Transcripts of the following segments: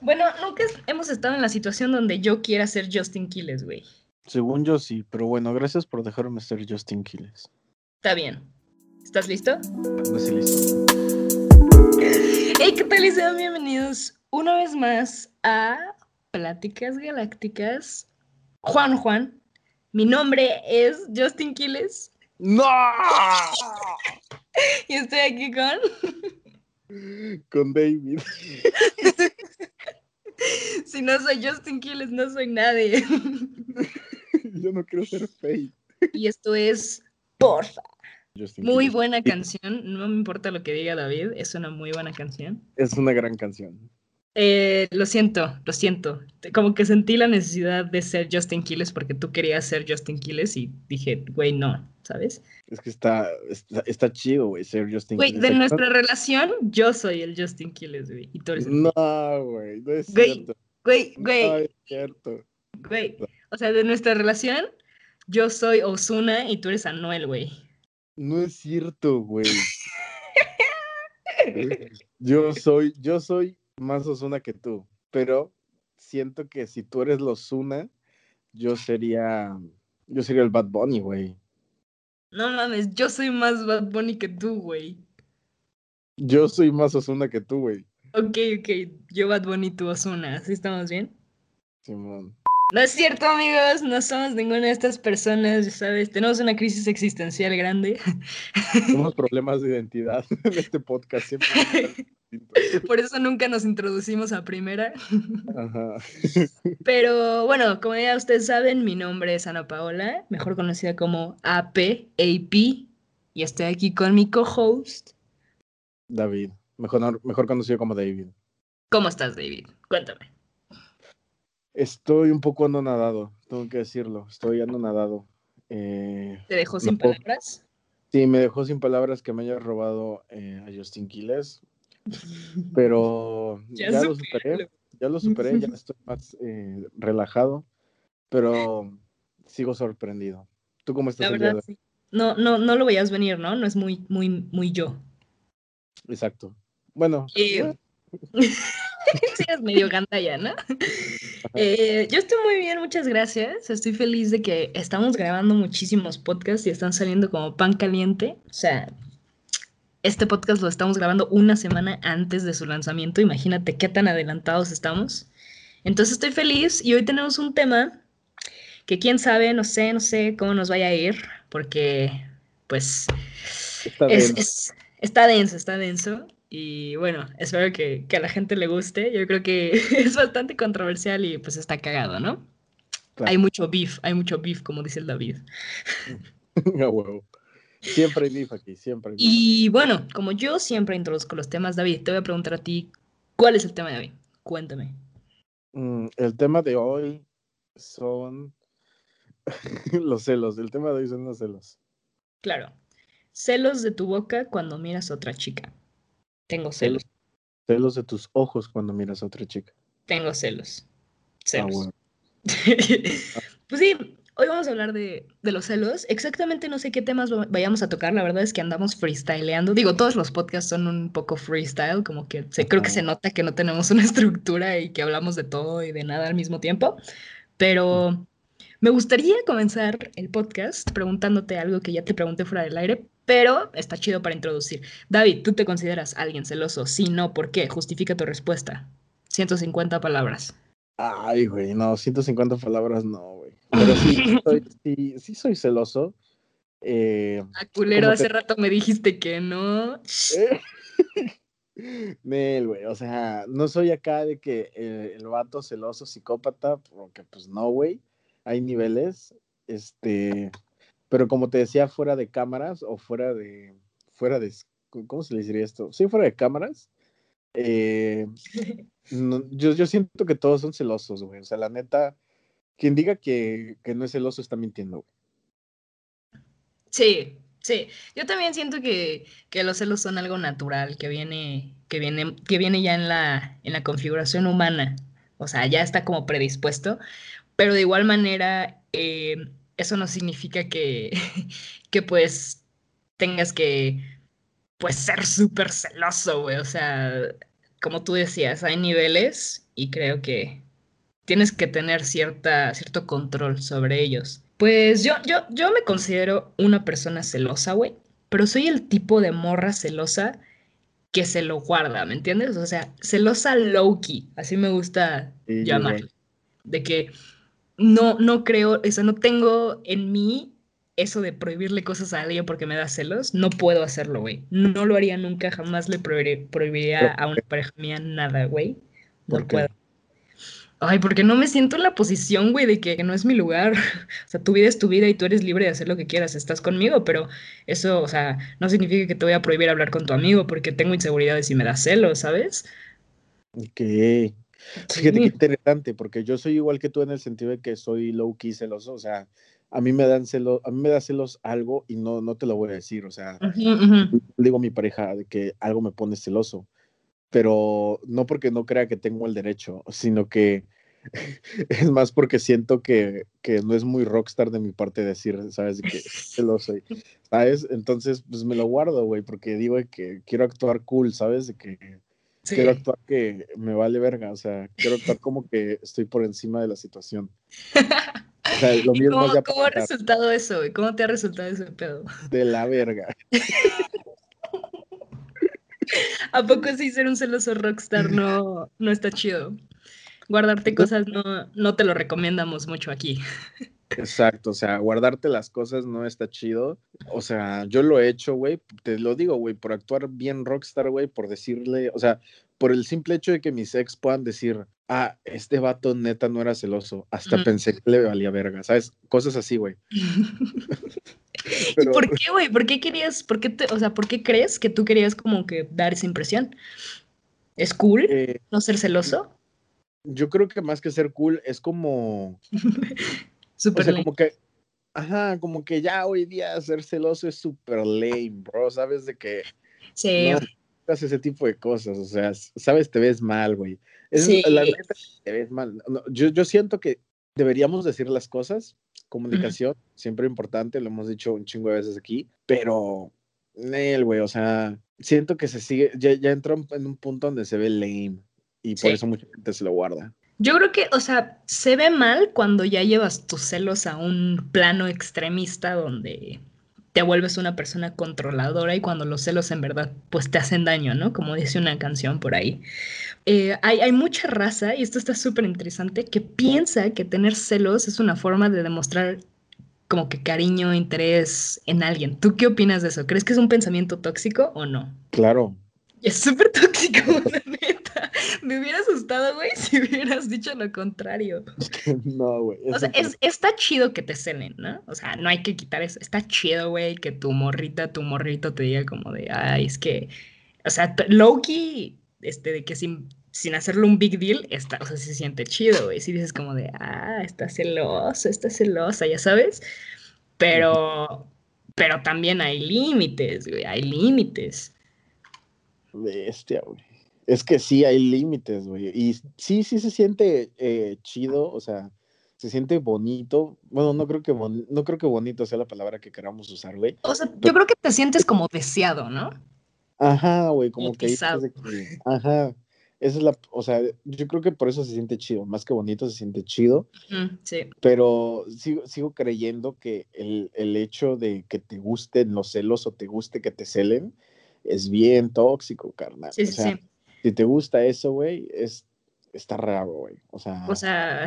Bueno, nunca hemos estado en la situación donde yo quiera ser Justin Quiles, güey. Según yo sí, pero bueno, gracias por dejarme ser Justin Quiles. Está bien. ¿Estás listo? No estoy listo. Hey, ¿qué tal? Y sean bienvenidos una vez más a Pláticas Galácticas. Juan Juan, mi nombre es Justin Quiles ¡No! y estoy aquí con... Con David. Si no soy Justin Quiles, no soy nadie. Yo no quiero ser fake. Y esto es Porfa. Justin Muy Quiles. buena canción, no me importa lo que diga David, es una muy buena canción. Es una gran canción. Eh, lo siento, lo siento. Como que sentí la necesidad de ser Justin Quiles porque tú querías ser Justin Quiles y dije, güey, no, ¿sabes? Es que está, está, está chido, güey, ser Justin Güey, de ¿Te nuestra relación, yo soy el Justin Quiles, güey. Y tú eres el... No, güey, no es Güey, cierto. Güey, No güey, es cierto. güey. O sea, de nuestra relación, yo soy Osuna y tú eres Anuel, güey. No es cierto, güey. Yo soy, yo soy más Osuna que tú, pero siento que si tú eres los Osuna, yo sería, yo sería el Bad Bunny, güey. No mames, yo soy más Bad Bunny que tú, güey. Yo soy más Osuna que tú, güey. Ok, ok, yo Bad Bunny, tú Osuna, ¿así estamos bien? Simón. No es cierto, amigos, no somos ninguna de estas personas, ya sabes, tenemos una crisis existencial grande, Tenemos problemas de identidad en este podcast siempre. por eso nunca nos introducimos a primera. Ajá. Pero bueno, como ya ustedes saben, mi nombre es Ana Paola, mejor conocida como AP, AP, y estoy aquí con mi co-host. David, mejor, mejor conocido como David. ¿Cómo estás, David? Cuéntame. Estoy un poco anonadado, tengo que decirlo. Estoy anonadado. Eh, ¿Te dejó sin palabras? Sí, me dejó sin palabras que me haya robado eh, a Justin Quiles, pero Ya ya, lo superé, ya lo superé, ya estoy más eh, relajado, pero sigo sorprendido. ¿Tú cómo estás La de verdad, sí. No, no, no lo veías venir, ¿no? No es muy, muy, muy yo. Exacto. Bueno, Eh, sí, es medio gandalla, ¿no? Eh, yo estoy muy bien, muchas gracias. Estoy feliz de que estamos grabando muchísimos podcasts y están saliendo como pan caliente. O sea, este podcast lo estamos grabando una semana antes de su lanzamiento. Imagínate qué tan adelantados estamos. Entonces estoy feliz y hoy tenemos un tema que quién sabe, no sé, no sé cómo nos vaya a ir, porque pues está es, denso. es- está denso, está denso. Y bueno, espero que, que a la gente le guste. Yo creo que es bastante controversial y pues está cagado, ¿no? Claro. Hay mucho beef, hay mucho beef, como dice el David. A huevo. Siempre hay beef aquí, siempre hay beef. Y bueno, como yo siempre introduzco los temas, David, te voy a preguntar a ti, ¿cuál es el tema de hoy? Cuéntame. Mm, el tema de hoy son los celos. El tema de hoy son los celos. Claro, celos de tu boca cuando miras a otra chica. Tengo celos, Celos de tus ojos cuando miras a otra chica. tengo celos. Ah, Celos. bueno. pues sí, hoy vamos a hablar de, de los celos. Exactamente no sé qué temas va- vayamos a tocar. La verdad es que andamos freestyleando. Digo, todos los podcasts son un poco freestyle, como que se, creo que se nota que no tenemos una estructura y que hablamos de todo y de nada al mismo tiempo. Pero me gustaría comenzar el podcast preguntándote algo que ya te pregunté fuera del aire, pero está chido para introducir. David, ¿tú te consideras alguien celoso? Si no, ¿por qué? Justifica tu respuesta. 150 palabras. Ay, güey, no, 150 palabras no. Pero sí, sí soy, sí, sí soy celoso. Eh, Ah, culero, ¿Cómo hace te- rato me dijiste que no. eh, Nel, güey, o sea, no soy acá de que eh, el vato celoso, psicópata, porque pues no, güey, hay niveles, este, pero como te decía, fuera de cámaras o fuera de, fuera de, ¿cómo se le diría esto? Sí, fuera de cámaras, eh, no, yo, yo siento que todos son celosos, güey, o sea, la neta, quien diga que, que no es celoso está mintiendo. Sí, sí. Yo también siento que, que los celos son algo natural, que viene, que viene, que viene ya en la, en la configuración humana. O sea, ya está como predispuesto. Pero de igual manera, eh, eso no significa que, que pues tengas que pues ser súper celoso, güey. O sea, como tú decías, hay niveles y creo que tienes que tener cierta, cierto control sobre ellos. Pues yo, yo, yo me considero una persona celosa, güey, pero soy el tipo de morra celosa que se lo guarda, ¿me entiendes? O sea, celosa low-key, así me gusta llamarlo. De que no, no creo, eso no tengo en mí eso de prohibirle cosas a alguien porque me da celos, no puedo hacerlo, güey. No lo haría nunca, jamás le prohibiría a una pareja mía nada, güey. No puedo. Ay, porque no me siento en la posición, güey, de que no es mi lugar. O sea, tu vida es tu vida y tú eres libre de hacer lo que quieras, estás conmigo, pero eso, o sea, no significa que te voy a prohibir hablar con tu amigo porque tengo inseguridades y me da celos, ¿sabes? Ok. Fíjate qué interesante, porque yo soy igual que tú en el sentido de que soy low key celoso, o sea, a mí me dan celos, a mí me da celos algo y no, no te lo voy a decir, o sea, digo a mi pareja de que algo me pone celoso, pero no porque no crea que tengo el derecho, sino que es más porque siento que, que no es muy rockstar de mi parte decir, ¿sabes? Que celoso, ¿sabes? Entonces, pues me lo guardo, güey, porque digo que quiero actuar cool, ¿sabes? De que quiero actuar que me vale verga, o sea, quiero actuar como que estoy por encima de la situación. ¿Cómo, ha resultado eso? ¿Cómo te ha resultado ese pedo? De la verga. ¿A poco sí ser un celoso rockstar no, no está chido? Guardarte cosas no, no te lo recomendamos mucho aquí. Exacto, o sea, guardarte las cosas no está chido. O sea, yo lo he hecho, güey, te lo digo, güey, por actuar bien rockstar, güey, por decirle, o sea, por el simple hecho de que mis ex puedan decir, ah, este vato neta no era celoso, hasta pensé que le valía verga, ¿sabes? Cosas así, güey. ¿Y por qué, güey? ¿Por qué querías, por qué te, o sea, por qué crees que tú querías como que dar esa impresión? ¿Es cool eh, no ser celoso? Yo creo que más que ser cool es como... Súper o sea, como que, ajá, como que ya hoy día ser celoso es súper lame, bro, ¿sabes? De que... Sí. No, ese tipo de cosas, o sea, sabes, te ves mal, güey. Sí. La neta, te ves mal. yo, yo siento que deberíamos decir las cosas, comunicación, siempre importante, lo hemos dicho un chingo de veces aquí, pero, él, güey, o sea, siento que se sigue, ya, ya entró en un punto donde se ve lame y por eso mucha gente se lo guarda. Yo creo que, o sea, se ve mal cuando ya llevas tus celos a un plano extremista donde te vuelves una persona controladora y cuando los celos en verdad pues te hacen daño, ¿no? Como dice una canción por ahí. Eh, hay, hay, mucha raza, y esto está súper interesante, que piensa que tener celos es una forma de demostrar como que cariño, interés en alguien. ¿Tú qué opinas de eso? ¿Crees que es un pensamiento tóxico o no? Claro. Es súper tóxico. Me hubiera asustado, güey, si hubieras dicho lo contrario. No, güey. O sea, es, está chido que te cenen, ¿no? O sea, no hay que quitar eso. Está chido, güey, que tu morrita, tu morrito te diga como de, ay, es que, o sea, Loki, este, de que sin, sin hacerlo un big deal, está, o sea, se siente chido, güey. Si dices como de, ah, está celoso, está celosa, ya sabes. Pero, pero también hay límites, güey, hay límites. Bestia, güey. Es que sí hay límites, güey. Y sí, sí se siente eh, chido, o sea, se siente bonito. Bueno, no creo que no creo que bonito sea la palabra que queramos usar, güey. O sea, yo creo que te sientes como deseado, ¿no? Ajá, güey, como que, Ajá. Esa es la, o sea, yo creo que por eso se siente chido, más que bonito se siente chido. sí. Pero sigo, sigo creyendo que el, el hecho de que te gusten los celos o te guste que te celen, es bien tóxico, carnal. Sí, sí, sí. Si te gusta eso, güey, es, está raro, güey. O sea. O sea.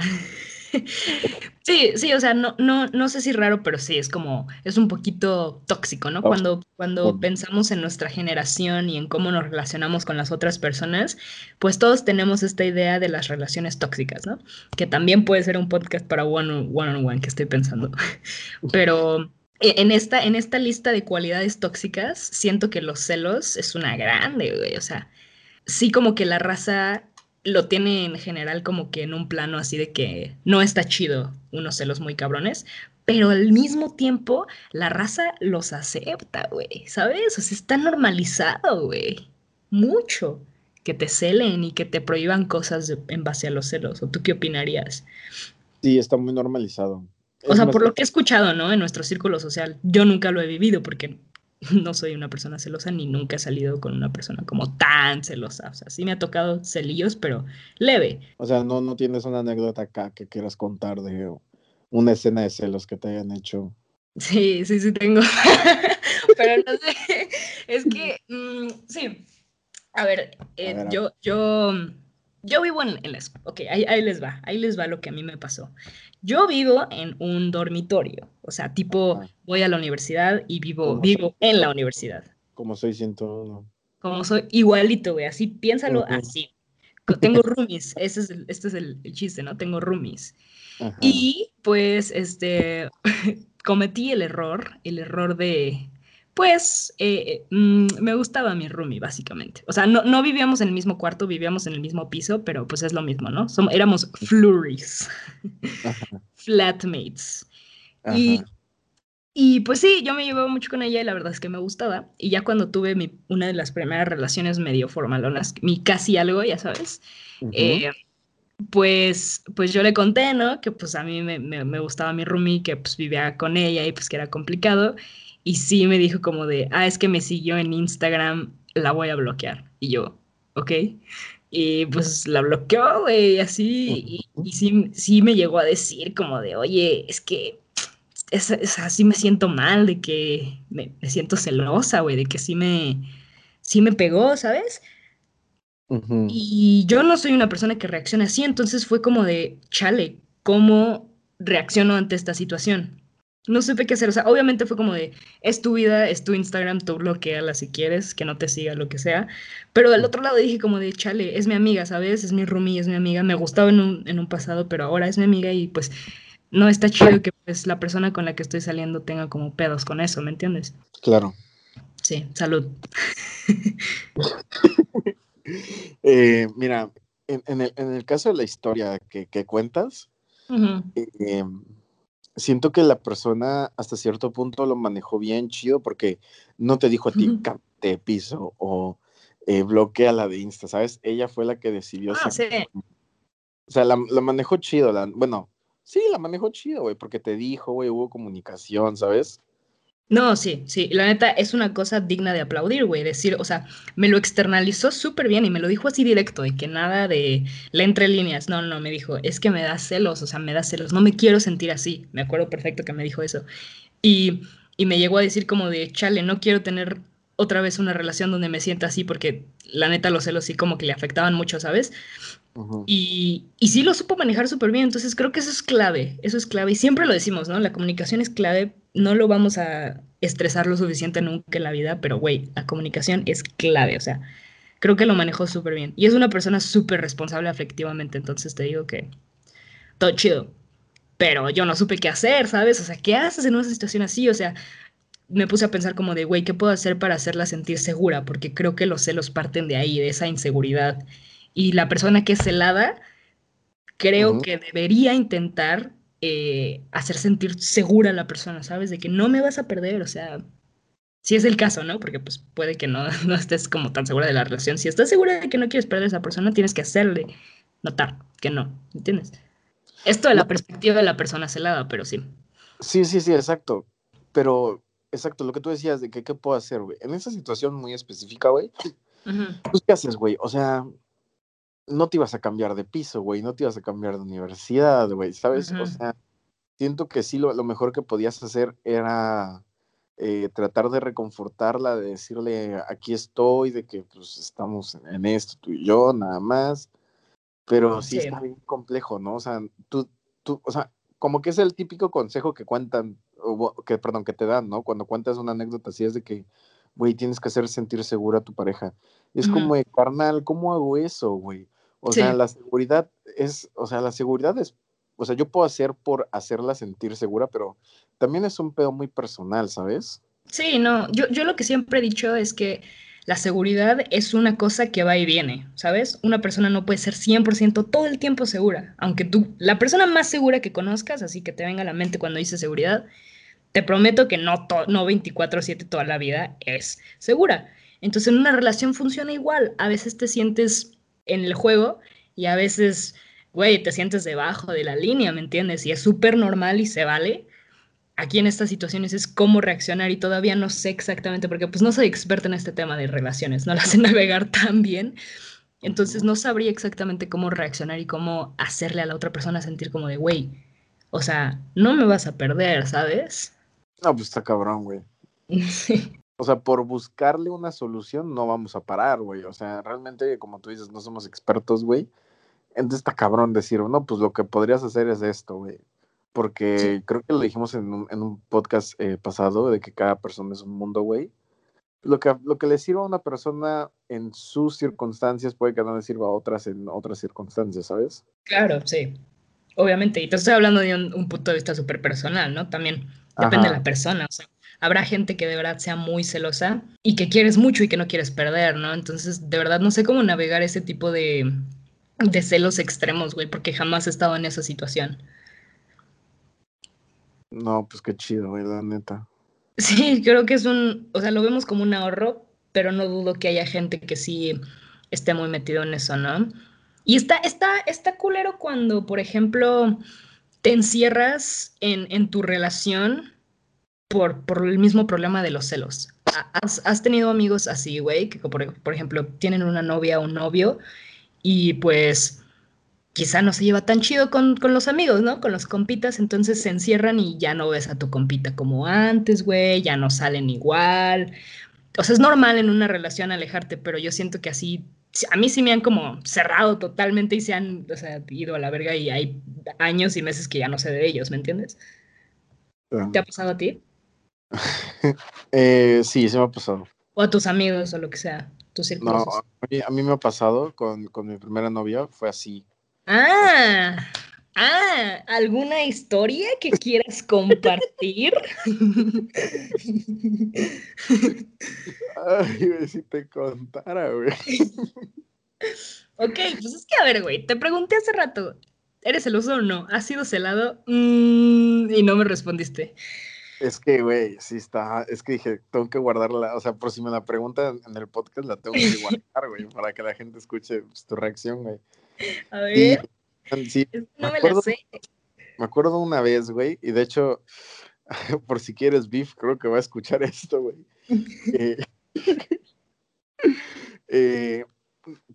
sí, sí, o sea, no, no, no sé si raro, pero sí, es como, es un poquito tóxico, ¿no? Cuando, cuando pensamos en nuestra generación y en cómo nos relacionamos con las otras personas, pues todos tenemos esta idea de las relaciones tóxicas, ¿no? Que también puede ser un podcast para one on one, on one que estoy pensando. Pero e, en esta, en esta lista de cualidades tóxicas, siento que los celos es una grande, güey. O sea, sí como que la raza lo tiene en general como que en un plano así de que no está chido unos celos muy cabrones, pero al mismo tiempo la raza los acepta, güey, ¿sabes? O sea, está normalizado, güey. Mucho que te celen y que te prohíban cosas en base a los celos. ¿O tú qué opinarías? Sí, está muy normalizado. O sea, por lo que he escuchado, ¿no? En nuestro círculo social, yo nunca lo he vivido porque no soy una persona celosa ni nunca he salido con una persona como tan celosa. O sea, sí me ha tocado celillos, pero leve. O sea, no, no tienes una anécdota acá que quieras contar de una escena de celos que te hayan hecho. Sí, sí, sí tengo. pero no sé, es que, mm, sí. A ver, eh, yo, yo, yo vivo en, en la Ok, ahí, ahí les va, ahí les va lo que a mí me pasó. Yo vivo en un dormitorio, o sea, tipo, voy a la universidad y vivo, vivo en la universidad. Como soy 101. Como soy igualito, güey, así, piénsalo así. Tengo roomies, ese es el, este es el, chiste, ¿no? Tengo roomies. Y pues, este, cometí el error, el error de, pues eh, mm, me gustaba mi roomie, básicamente. O sea, no, no, vivíamos en el mismo cuarto, vivíamos en el mismo piso, pero pues es lo mismo, ¿no? Somos, éramos flurries, flatmates. Y, y, pues sí, yo me llevaba mucho con ella y la verdad es que me gustaba. Y ya cuando tuve mi, una de las primeras relaciones medio formalonas, mi casi algo, ya sabes, eh, pues, pues yo le conté, ¿no? Que pues a mí me, me, me gustaba mi roomie, que pues vivía con ella y pues que era complicado. Y sí me dijo como de, ah, es que me siguió en Instagram, la voy a bloquear. Y yo, ok. Y pues la bloqueó, güey, así. Y, sí, sí me llegó a decir como de, oye, es que es, así me siento mal, de que me, siento celosa, güey, de que sí me, sí me pegó, ¿sabes? Y yo no soy una persona que reacciona así, entonces fue como de, chale, ¿cómo reacciono ante esta situación? No supe qué hacer. O sea, obviamente fue como de, es tu vida, es tu Instagram, tú bloqueala si quieres, que no te siga, lo que sea. Pero del otro lado dije como de, chale, es mi amiga, ¿sabes? Es mi roomie, es mi amiga. Me gustaba en un, en un pasado, pero ahora es mi amiga y pues no está chido que pues la persona con la que estoy saliendo tenga como pedos con eso, ¿me entiendes? Claro. Sí, salud. Eh, mira, en, el, caso de la historia que, cuentas, siento que la persona hasta cierto punto lo manejó bien chido porque no te dijo a ti de piso o eh, bloquea la de Insta, ¿sabes? Ella fue la que decidió. Ah, sí. O sea, la, manejó chido. La, bueno, sí, la manejó chido, güey, porque te dijo, güey, hubo comunicación, ¿sabes? No, sí, sí, la neta es una cosa digna de aplaudir, güey, decir, o sea, me lo externalizó súper bien y me lo dijo así directo, y que nada de le entre líneas, no, no, me dijo, es que me da celos, o sea, me da celos, no me quiero sentir así, me acuerdo perfecto que me dijo eso, y, y me llegó a decir como de, chale, no quiero tener otra vez una relación donde me sienta así, porque la neta los celos sí como que le afectaban mucho, ¿sabes? y, y, sí lo supo manejar súper bien, entonces creo que eso es clave, eso es clave, y siempre lo decimos, ¿no? La comunicación es clave, no lo vamos a estresar lo suficiente nunca en la vida, pero güey, la comunicación es clave, o sea, creo que lo manejó súper bien, y es una persona súper responsable afectivamente, entonces te digo que todo chido, pero yo no supe qué hacer, ¿sabes? O sea, ¿qué haces en una situación así? O sea, me puse a pensar como de, güey, ¿qué puedo hacer para hacerla sentir segura? Porque creo que los celos parten de ahí, de esa inseguridad y la persona que es celada, creo que debería intentar eh, hacer sentir segura a la persona, ¿sabes? De que no me vas a perder, o sea, si es el caso, ¿no? Porque pues puede que no, no estés como tan segura de la relación. Si estás segura de que no quieres perder a esa persona, tienes que hacerle notar que no, ¿entiendes? Esto de la perspectiva de la persona celada, pero sí. Sí, sí, sí, exacto. Pero, exacto, lo que tú decías de que qué puedo hacer, güey. En esa situación muy específica, güey, pues, ¿qué haces, güey? O sea, no te ibas a cambiar de piso, güey, no te ibas a cambiar de universidad, güey, ¿sabes? O sea, siento que sí, lo, mejor que podías hacer era eh, tratar de reconfortarla, de decirle, aquí estoy, de que pues estamos en esto, tú y yo, nada más. Pero sí, está bien complejo, ¿no? O sea, tú, tú, o sea, como que es el típico consejo que cuentan, o, que, perdón, que te dan, ¿no? Cuando cuentas una anécdota así es de que, güey, tienes que hacer sentir segura a tu pareja. Es como carnal, ¿cómo hago eso, güey? O sea, la seguridad es, o sea, la seguridad es, o sea, yo puedo hacer por hacerla sentir segura, pero también es un pedo muy personal, ¿sabes? Sí, no, yo, yo lo que siempre he dicho es que la seguridad es una cosa que va y viene, ¿sabes? Una persona no puede ser 100% todo el tiempo segura, aunque tú, la persona más segura que conozcas, así que te venga a la mente cuando dices seguridad, te prometo que no, no 24/7 toda la vida es segura. Entonces en una relación funciona igual, a veces te sientes en el juego y a veces, güey, te sientes debajo de la línea, ¿me entiendes? Y es súper normal y se vale. aquí en estas situaciones es cómo reaccionar y todavía no sé exactamente, porque pues no soy experta en este tema de relaciones, no las sé navegar tan bien. Entonces no sabría exactamente cómo reaccionar y cómo hacerle a la otra persona sentir como de, güey, o sea, no me vas a perder, ¿sabes? No, pues está cabrón, güey. O sea, por buscarle una solución no vamos a parar, güey. O sea, realmente, como tú dices, no somos expertos, güey. Entonces está cabrón decir, no, pues lo que podrías hacer es esto, güey. Porque creo que lo dijimos en un, en un podcast eh, pasado de que cada persona es un mundo, güey. Lo que, lo que le sirva a una persona en sus circunstancias puede que no le sirva a otras en otras circunstancias, ¿sabes? Claro, sí. Obviamente. Y te estoy hablando de un, punto de vista súper personal, ¿no? También depende de la persona. O sea, habrá gente que de verdad sea muy celosa y que quieres mucho y que no quieres perder, ¿no? Entonces, de verdad, no sé cómo navegar ese tipo de, de celos extremos, güey, porque jamás he estado en esa situación. No, pues qué chido, güey, la neta. Sí, creo que es un, o sea, lo vemos como un ahorro, pero no dudo que haya gente que sí esté muy metido en eso, ¿no? Y está, está, está culero cuando, por ejemplo, te encierras en, en tu relación por, por, el mismo problema de los celos. ¿Has, tenido amigos así, güey? Que, por, por, ejemplo, tienen una novia o un novio y pues quizá no se lleva tan chido con, con, los amigos, ¿no? Con los compitas, entonces se encierran y ya no ves a tu compita como antes, güey, ya no salen igual. O sea, es normal en una relación alejarte, pero yo siento que así, a mí sí me han como cerrado totalmente y se han, o sea, ido a la verga y hay años y meses que ya no sé de ellos, ¿me entiendes? ¿Te ha pasado a ti? eh, sí, se me ha pasado. O a tus amigos o lo que sea, tus círculos. No, a mí, a mí me ha pasado con, con mi primera novia, fue así Ah, ah, ¿alguna historia que quieras compartir? Ay, si te contara, güey. Ok, pues es que a ver, güey, te pregunté hace rato, ¿eres celoso o no? ¿Has sido celado? Mm, y no me respondiste. Es que, güey, sí está. Es que dije, tengo que guardarla. O sea, por si me la preguntan en el podcast, la tengo que guardar, güey, para que la gente escuche pues, tu reacción, güey. A ver. Sí, no me, acuerdo, la sé. Me acuerdo una vez, güey, y de hecho, por si quieres beef, creo que va a escuchar esto, güey. eh, eh,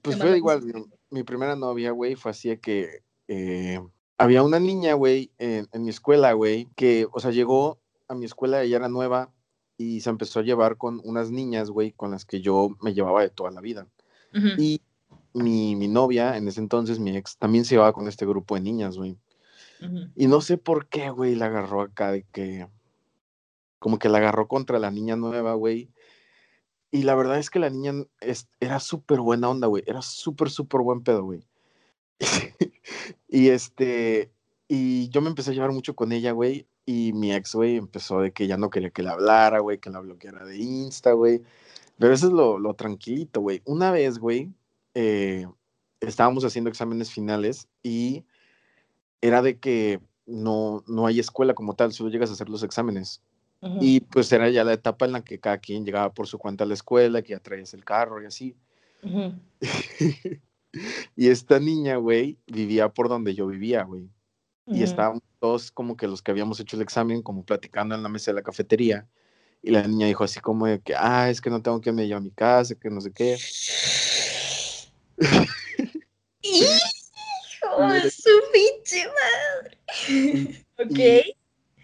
pues fue igual, mi, primera novia, güey, fue así que eh, había una niña, güey, en, mi escuela, güey, que, o sea, llegó a mi escuela, ella era nueva, y se empezó a llevar con unas niñas, güey, con las que yo me llevaba de toda la vida. Y mi, mi, novia, en ese entonces, mi ex, también se llevaba con este grupo de niñas, güey. Y no sé por qué, güey, la agarró acá de que, como que la agarró contra la niña nueva, güey. Y la verdad es que la niña es, era súper buena onda, güey. Era súper, súper buen pedo, güey. y este, y yo me empecé a llevar mucho con ella, güey. Y mi ex, güey, empezó de que ya no quería que la hablara, güey, que la bloqueara de Insta, güey. Pero eso es lo, lo tranquilito, güey. Una vez, güey, eh, estábamos haciendo exámenes finales y era de que no, no hay escuela como tal, solo llegas a hacer los exámenes. Y pues era ya la etapa en la que cada quien llegaba por su cuenta a la escuela, que ya traías el carro y así. y esta niña, güey, vivía por donde yo vivía, güey. Y estábamos todos como que los que habíamos hecho el examen, como platicando en la mesa de la cafetería. Y la niña dijo así como de que, ah, es que no tengo que me llevar a mi casa, que no sé qué. ¡Hijo de su pinche madre! ok.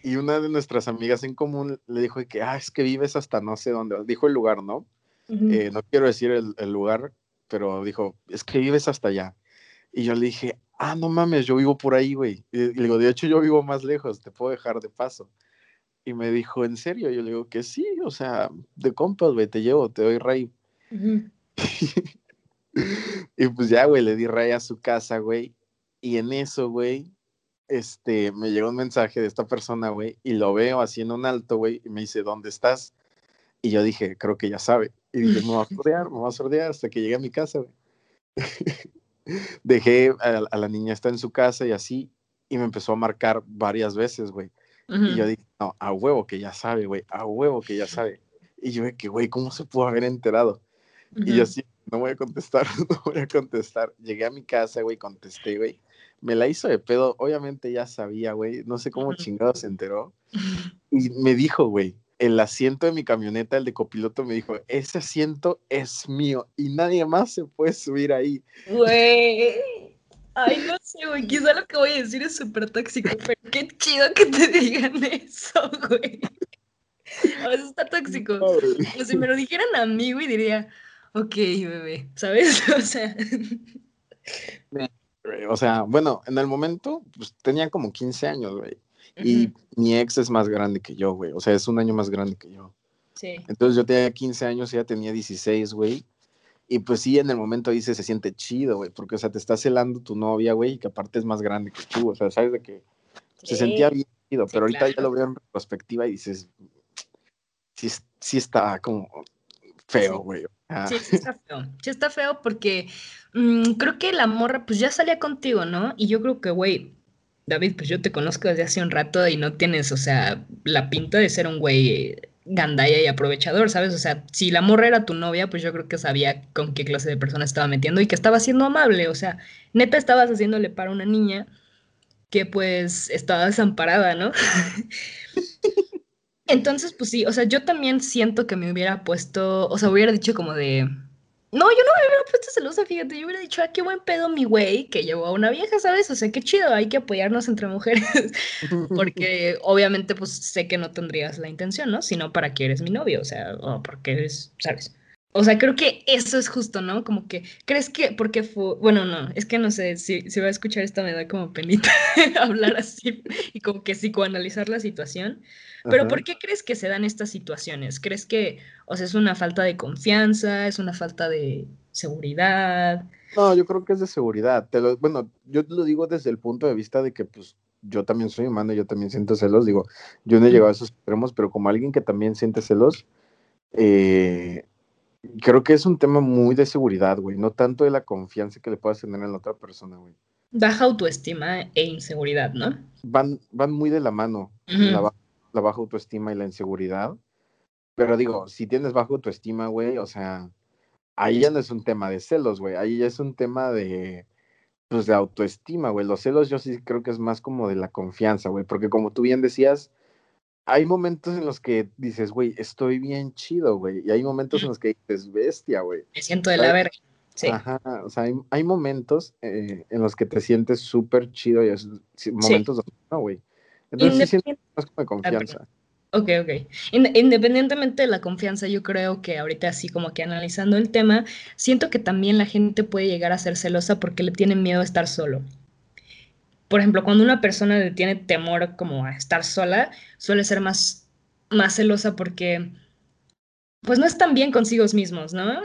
Y, una de nuestras amigas en común le dijo que, ah, es que vives hasta no sé dónde. Dijo el lugar, ¿no? Eh, no quiero decir el, el, lugar, pero dijo, es que vives hasta allá. Y yo le dije, ah, no mames, yo vivo por ahí, güey. Y le digo, de hecho, yo vivo más lejos, te puedo dejar de paso. Y me dijo, ¿en serio? Yo le digo que sí, o sea, de compas, güey, te llevo, te doy rey. y pues ya, güey, le di raya a su casa, güey. Y en eso, güey, este, me llegó un mensaje de esta persona, güey, y lo veo haciendo un alto, güey, y me dice, ¿dónde estás? Y yo dije, creo que ya sabe. Y dije, me va a sordear, me va a sordear hasta que llegue a mi casa, güey. Dejé a, la niña está en su casa y así, y me empezó a marcar varias veces, güey. Y yo dije, no, a huevo que ya sabe, güey, a huevo que ya sabe. Y yo dije, güey, ¿cómo se pudo haber enterado? Y yo así no voy a contestar, no voy a contestar. Llegué a mi casa, güey, contesté, güey. Me la hizo de pedo, obviamente ya sabía, güey, no sé cómo chingado se enteró. Y me dijo, güey, el asiento de mi camioneta, el de copiloto, me dijo, ese asiento es mío y nadie más se puede subir ahí. Güey. Ay, no sé, güey, quizá lo que voy a decir es súper tóxico, pero qué chido que te digan eso, güey. A veces está tóxico. Pero si me lo dijeran a mí, güey, diría, ok, bebé, ¿sabes? O sea. O sea, bueno, en el momento, pues tenía como 15 años, güey. Y mi ex es más grande que yo, güey. O sea, es un año más grande que yo. Sí. Entonces yo tenía 15 años, ella tenía 16, güey. Y pues sí, en el momento dice, se siente chido, güey, porque, o sea, te está celando tu novia, güey, y que aparte es más grande que tú, o sea, sabes de que se sentía bien chido, pero ahorita ya lo veo en retrospectiva y dices, sí, sí está como feo, güey. Sí, sí está feo. Sí está feo porque mm, creo que la morra, pues ya salía contigo, ¿no? Y yo creo que, güey, David, pues yo te conozco desde hace un rato y no tienes, o sea, la pinta de ser un güey gandaya y aprovechador, ¿sabes? O sea, si la morra era tu novia, pues yo creo que sabía con qué clase de persona estaba metiendo y que estaba siendo amable, o sea, neta estabas haciéndole para una niña que pues estaba desamparada, ¿no? Entonces, pues sí, o sea, yo también siento que me hubiera puesto, o sea, hubiera dicho como de, no, yo no me hubiera puesto celosa, fíjate, yo hubiera dicho, ah, qué buen pedo mi güey que llevó a una vieja, ¿sabes? O sea, qué chido, hay que apoyarnos entre mujeres, porque obviamente pues sé que no tendrías la intención, ¿no? Sino para que eres mi novio, o sea, o porque eres, ¿sabes? O sea, creo que eso es justo, ¿no? Como que, ¿crees que, porque fue, bueno, no, es que no sé, si, si va a escuchar esta me da como penita hablar así y como que psicoanalizar la situación, pero ¿por qué crees que se dan estas situaciones? ¿Crees que, o sea, es una falta de confianza, es una falta de seguridad? No, yo creo que es de seguridad. Te lo, bueno, yo te lo digo desde el punto de vista de que, pues, yo también soy humano, yo también siento celos. Digo, yo no he llegado a esos extremos, pero como alguien que también siente celos, eh, creo que es un tema muy de seguridad, güey. No tanto de la confianza que le puedas tener en la otra persona, güey. Baja autoestima e inseguridad, ¿no? Van, van muy de la mano. la, la baja autoestima y la inseguridad. Pero digo, si tienes baja autoestima, güey, o sea, ahí ya no es un tema de celos, güey, ahí ya es un tema de, pues, de autoestima, güey. Los celos yo sí creo que es más como de la confianza, güey, porque como tú bien decías, hay momentos en los que dices, güey, estoy bien chido, güey, y hay momentos en los que dices, bestia, güey. Me siento de la verga. Sí. Ajá, o sea, hay, momentos eh, en los que te sientes súper chido y es, momentos donde no, güey. Entonces sí siento más como de confianza. Ok, ok. Independientemente de la confianza, yo creo que ahorita así como que analizando el tema, siento que también la gente puede llegar a ser celosa porque le tienen miedo a estar solo. Por ejemplo, cuando una persona tiene temor como a estar sola, suele ser más, más celosa porque pues no están bien consigo mismos, ¿no?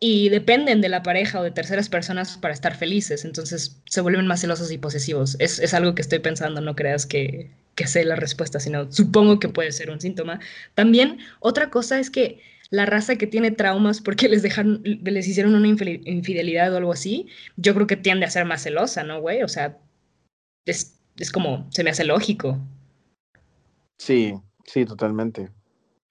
y dependen de la pareja o de terceras personas para estar felices, entonces se vuelven más celosos y posesivos. Es, es algo que estoy pensando, no creas que, que sé la respuesta, sino supongo que puede ser un síntoma. También otra cosa es que la raza que tiene traumas porque les dejaron, les hicieron una infidelidad o algo así, yo creo que tiende a ser más celosa, ¿no, güey? O sea, es, es como, se me hace lógico. Sí, sí, totalmente.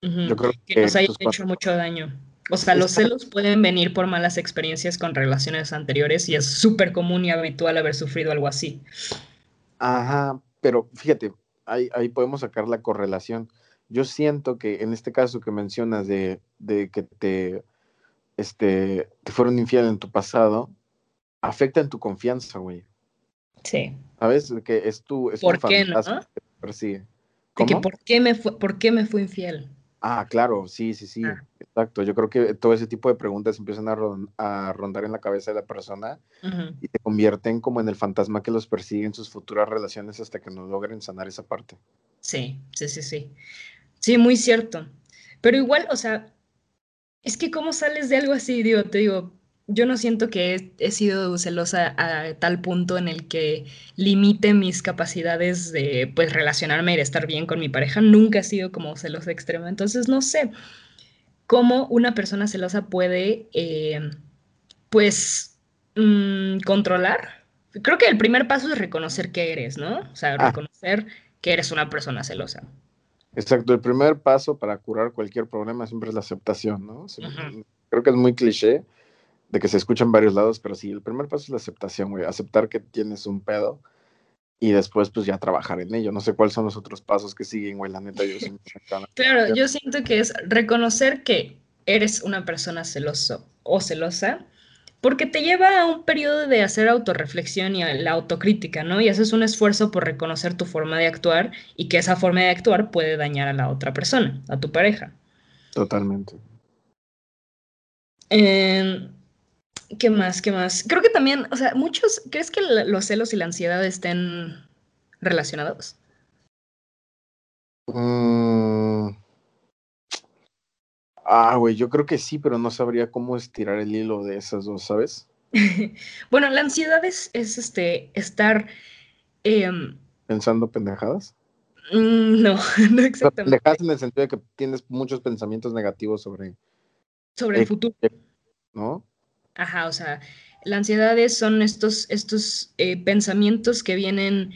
Yo creo que, que nos haya hecho mucho daño. O sea, los celos pueden venir por malas experiencias con relaciones anteriores y es súper común y habitual haber sufrido algo así. Ajá, pero fíjate, ahí, ahí podemos sacar la correlación. Yo siento que en este caso que mencionas de, de que te, este, te fueron infiel en tu pasado, afecta en tu confianza, güey. Sí. ¿Sabes? Que es tu, es ¿Por qué, no? que ¿por qué, me fue, ¿por qué me fue infiel? Ah, claro, sí, sí, sí, ah. exacto. Yo creo que todo ese tipo de preguntas empiezan a, rondar en la cabeza de la persona y te convierten como en el fantasma que los persigue en sus futuras relaciones hasta que no logren sanar esa parte. Sí, sí, sí, sí. Sí, muy cierto. Pero igual, o sea, es que cómo sales de algo así, digo, te digo, yo no siento que he, sido celosa a tal punto en el que limite mis capacidades de pues relacionarme y de estar bien con mi pareja. Nunca he sido como celosa extrema. Entonces no sé cómo una persona celosa puede eh, pues mm, controlar. Creo que el primer paso es reconocer que eres, ¿no? O sea, ah. reconocer que eres una persona celosa. Exacto, el primer paso para curar cualquier problema siempre es la aceptación, ¿no? Creo que es muy cliché, de que se escucha en varios lados, pero sí, el primer paso es la aceptación, güey, aceptar que tienes un pedo y después pues ya trabajar en ello. No sé cuáles son los otros pasos que siguen, güey, la neta yo Claro, yo siento que es reconocer que eres una persona celoso o celosa porque te lleva a un periodo de hacer autorreflexión y la autocrítica, ¿no? Y haces un esfuerzo por reconocer tu forma de actuar y que esa forma de actuar puede dañar a la otra persona, a tu pareja. Totalmente. Em, ¿Qué más? ¿Qué más? Creo que también, o sea, muchos, ¿crees que los celos y la ansiedad estén relacionados? Mm. Ah, güey, yo creo que sí, pero no sabría cómo estirar el hilo de esas dos, ¿sabes? bueno, la ansiedad es, este, estar... Em, ¿Pensando pendejadas? Mm, no, no exactamente. Pendejadas en el sentido de que tienes muchos pensamientos negativos sobre... Sobre el futuro. ¿No? Ajá, o sea, la ansiedad son estos, estos eh, pensamientos que vienen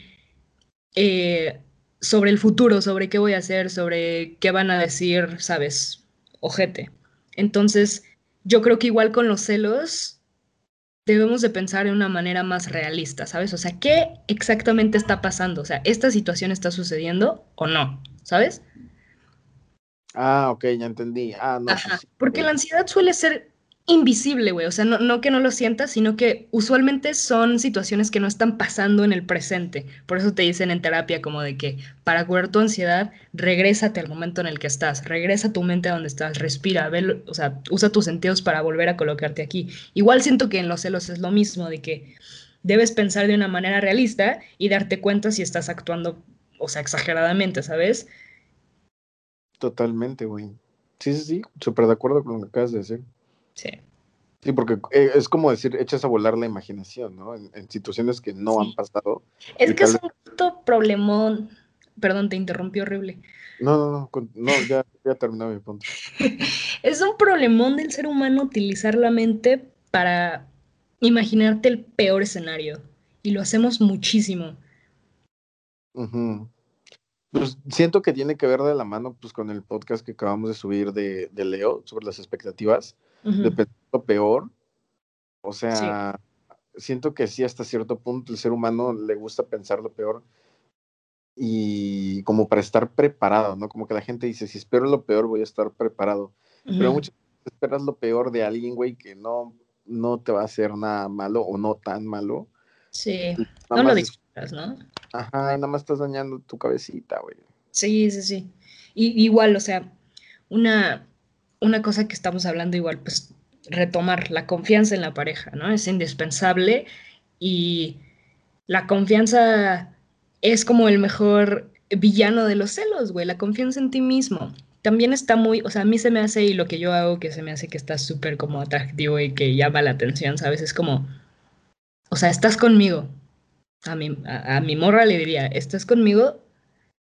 eh, sobre el futuro, sobre qué voy a hacer, sobre qué van a decir, ¿sabes? Ojete. Entonces, yo creo que igual con los celos debemos de pensar de una manera más realista, ¿sabes? O sea, ¿qué exactamente está pasando? O sea, ¿esta situación está sucediendo o no? ¿Sabes? Ah, ok, ya entendí. Ah, no. Pues porque la ansiedad suele ser invisible, güey. O sea, no, que no lo sientas, sino que usualmente son situaciones que no están pasando en el presente. Por eso te dicen en terapia como de que para curar tu ansiedad, regrésate al momento en el que estás, regresa tu mente a donde estás, respira, ve, o sea, usa tus sentidos para volver a colocarte aquí. Igual siento que en los celos es lo mismo, de que debes pensar de una manera realista y darte cuenta si estás actuando, o sea, exageradamente, ¿sabes? Totalmente, güey. Sí, sí, sí, súper de acuerdo con lo que acabas de decir. Sí. Sí, porque eh, es como decir, echas a volar la imaginación, ¿no? En, situaciones que no han pasado. Es que es un problemón. Perdón, te interrumpí horrible. No, no, no, no ya, ya terminado mi punto. es un problemón del ser humano utilizar la mente para imaginarte el peor escenario. Y lo hacemos muchísimo. Pues siento que tiene que ver de la mano pues, con el podcast que acabamos de subir de, de Leo sobre las expectativas de lo peor. O sea, siento que sí, hasta cierto punto el ser humano le gusta pensar lo peor y como para estar preparado, ¿no? Como que la gente dice, si espero lo peor, voy a estar preparado. Pero muchas veces esperas lo peor de alguien, güey, que no, no te va a hacer nada malo o no tan malo. Sí, no lo disfrutas, ¿no? Ajá, nada más estás dañando tu cabecita, güey. Sí, sí, sí. Y, igual, o sea, una, una cosa que estamos hablando igual, pues retomar la confianza en la pareja, ¿no? Es indispensable y la confianza es como el mejor villano de los celos, güey, la confianza en ti mismo. También está muy, o sea, a mí se me hace y lo que yo hago que se me hace que está súper como atractivo y que llama la atención, ¿sabes? Es como, o sea, estás conmigo. A mi, a, mi morra le diría, estás conmigo,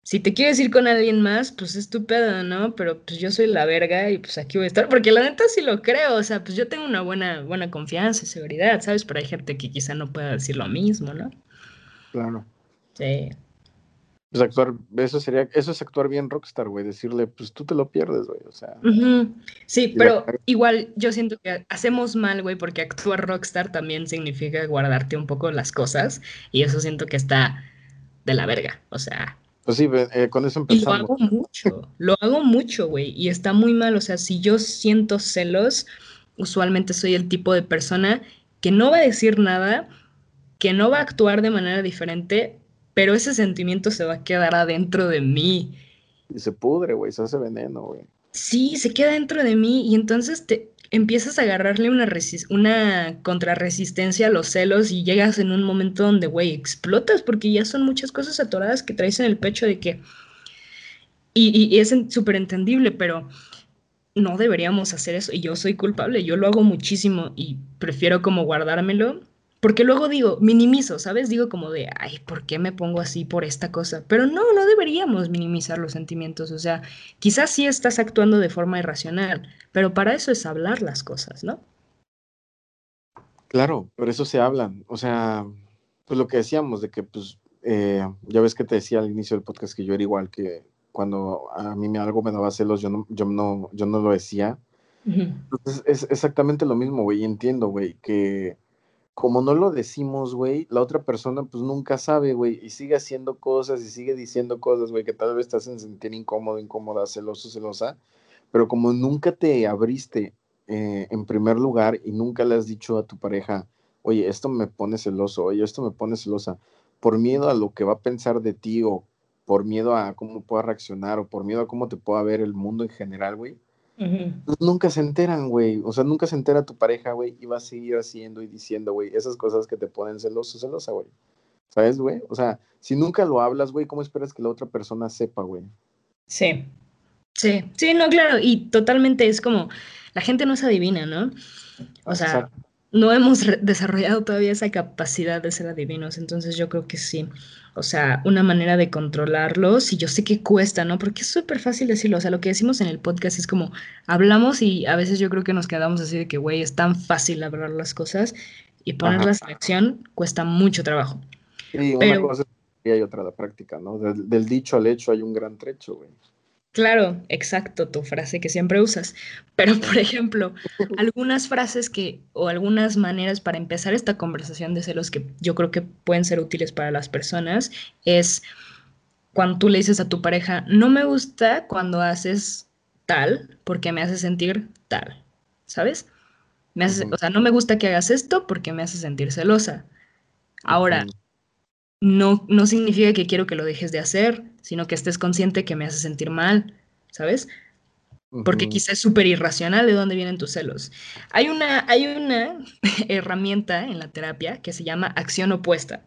si te quieres ir con alguien más, pues es tu ¿no? Pero pues yo soy la verga y pues aquí voy a estar, porque la neta sí lo creo, o sea, pues yo tengo una buena, buena confianza y seguridad, ¿sabes? Pero hay gente que quizá no pueda decir lo mismo, ¿no? Claro. Sí. Pues actuar, eso sería, eso es actuar bien rockstar, güey, decirle, pues tú te lo pierdes, güey, o sea. Sí, pero igual yo siento que hacemos mal, güey, porque actuar rockstar también significa guardarte un poco las cosas y eso siento que está de la verga, o sea, pues sí, eh, con eso empezamos. lo hago mucho, lo hago mucho, güey, y está muy mal. O sea, si yo siento celos, usualmente soy el tipo de persona que no va a decir nada, que no va a actuar de manera diferente, pero ese sentimiento se va a quedar adentro de mí. Y se pudre, güey, se hace veneno, güey. Sí, se queda dentro de mí y entonces te, empiezas a agarrarle una, una contrarresistencia a los celos y llegas en un momento donde, güey, explotas porque ya son muchas cosas atoradas que traes en el pecho de que... Y, es súper entendible, pero no deberíamos hacer eso y yo soy culpable, yo lo hago muchísimo y prefiero como guardármelo porque luego digo, minimizo, ¿sabes? Digo como de, ay, ¿por qué me pongo así por esta cosa? Pero no, no deberíamos minimizar los sentimientos. O sea, quizás sí estás actuando de forma irracional, pero para eso es hablar las cosas, ¿no? Claro, por eso se hablan. O sea, pues lo que decíamos de que, pues, eh, ya ves que te decía al inicio del podcast que yo era igual, que cuando a mí me, algo me daba celos, yo no, yo no, yo no lo decía Entonces, es exactamente lo mismo, güey. Entiendo, güey, que como no lo decimos, güey, la otra persona pues nunca sabe, güey, y sigue haciendo cosas y sigue diciendo cosas, güey, que tal vez te hacen sentir incómodo, incómoda, celoso, celosa, pero como nunca te abriste eh, en primer lugar y nunca le has dicho a tu pareja, oye, esto me pone celoso, oye, esto me pone celosa, por miedo a lo que va a pensar de ti o por miedo a cómo pueda reaccionar o por miedo a cómo te pueda ver el mundo en general, güey. Nunca se enteran, güey. O sea, nunca se entera tu pareja, güey, y va a seguir haciendo y diciendo, güey, esas cosas que te ponen celoso, celosa, güey. ¿Sabes, güey? O sea, si nunca lo hablas, güey, ¿cómo esperas que la otra persona sepa, güey? Sí. Sí, sí, no, claro. Y totalmente es como, la gente no se adivina, ¿no? O sea, no hemos desarrollado todavía esa capacidad de ser adivinos, entonces yo creo que sí. O sea, una manera de controlarlos, y yo sé que cuesta, ¿no? Porque es súper fácil decirlo. O sea, lo que decimos en el podcast es como hablamos y a veces yo creo que nos quedamos así de que, güey, es tan fácil hablar las cosas y ponerlas en acción cuesta mucho trabajo. Sí, una cosa y hay otra la práctica, ¿no? Del, del dicho al hecho hay un gran trecho, güey. Claro, exacto, tu frase que siempre usas. Pero, por ejemplo, algunas frases que, o algunas maneras para empezar esta conversación de celos que yo creo que pueden ser útiles para las personas es cuando tú le dices a tu pareja, no me gusta cuando haces tal porque me hace sentir tal, ¿sabes? Me hace, O sea, no me gusta que hagas esto porque me hace sentir celosa. Ahora, no, no significa que quiero que lo dejes de hacer, sino que estés consciente que me hace sentir mal, ¿sabes? Porque quizás es súper irracional de dónde vienen tus celos. Hay una, hay una herramienta en la terapia que se llama acción opuesta.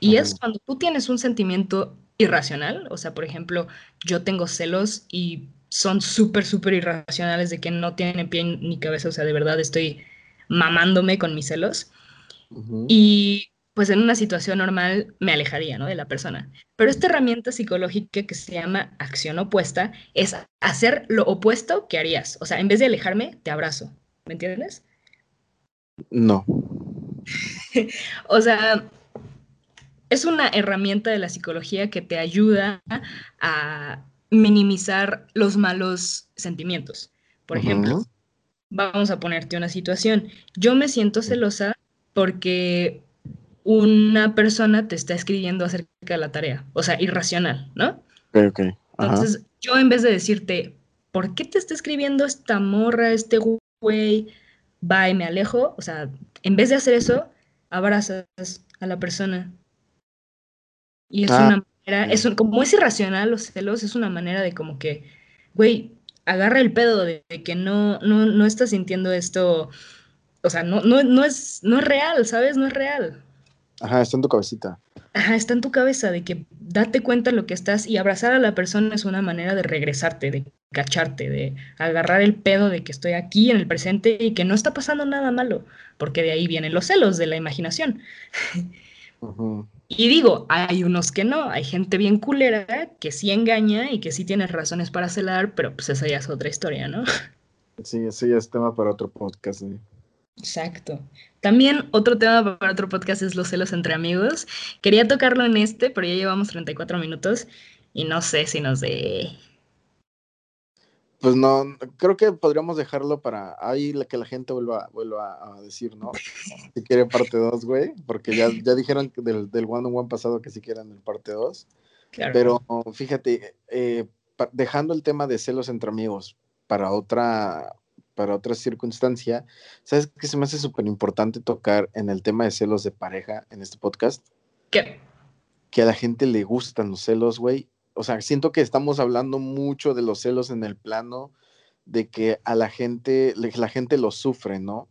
Y es cuando tú tienes un sentimiento irracional, o sea, por ejemplo, yo tengo celos y son súper, súper irracionales de que no tienen pie ni cabeza, o sea, de verdad estoy mamándome con mis celos. Y pues en una situación normal me alejaría, ¿no? De la persona. Pero esta herramienta psicológica que se llama acción opuesta es hacer lo opuesto que harías. O sea, en vez de alejarme, te abrazo. ¿Me entiendes? No. o sea, es una herramienta de la psicología que te ayuda a minimizar los malos sentimientos. Por ejemplo, vamos a ponerte una situación. Yo me siento celosa porque una persona te está escribiendo acerca de la tarea, o sea, irracional, ¿no? Ok, ok. Entonces, yo en vez de decirte, ¿por qué te está escribiendo esta morra, este güey? Va y me alejo, o sea, en vez de hacer eso, abrazas a la persona. Y es ah, una manera, es como es irracional los celos, es una manera de como que, güey, agarra el pedo de, que no, no, no estás sintiendo esto, o sea, no, no, no, es, no es real, ¿sabes? No es real. Ajá, está en tu cabecita. Ajá, está en tu cabeza de que date cuenta de lo que estás y abrazar a la persona es una manera de regresarte, de cacharte, de agarrar el pedo de que estoy aquí en el presente y que no está pasando nada malo, porque de ahí vienen los celos de la imaginación. Y digo, hay unos que no, hay gente bien culera que sí engaña y que sí tiene razones para celar, pero pues esa ya es otra historia, ¿no? Sí, ese ya es tema para otro podcast. Exacto. También otro tema para otro podcast es los celos entre amigos. Quería tocarlo en este, pero ya llevamos 34 minutos y no sé si nos dé... Pues no, creo que podríamos dejarlo para ahí que la gente vuelva, vuelva a decir, ¿no? Si quiere parte 2, güey, porque ya, ya dijeron del, del One on One pasado que si quieren el parte 2. Pero fíjate, eh, dejando el tema de celos entre amigos para otra, para otra circunstancia. ¿Sabes qué se me hace súper importante tocar en el tema de celos de pareja en este podcast? ¿Qué? Que a la gente le gustan los celos, güey. O sea, siento que estamos hablando mucho de los celos en el plano de que a la gente, la gente lo sufre, ¿no?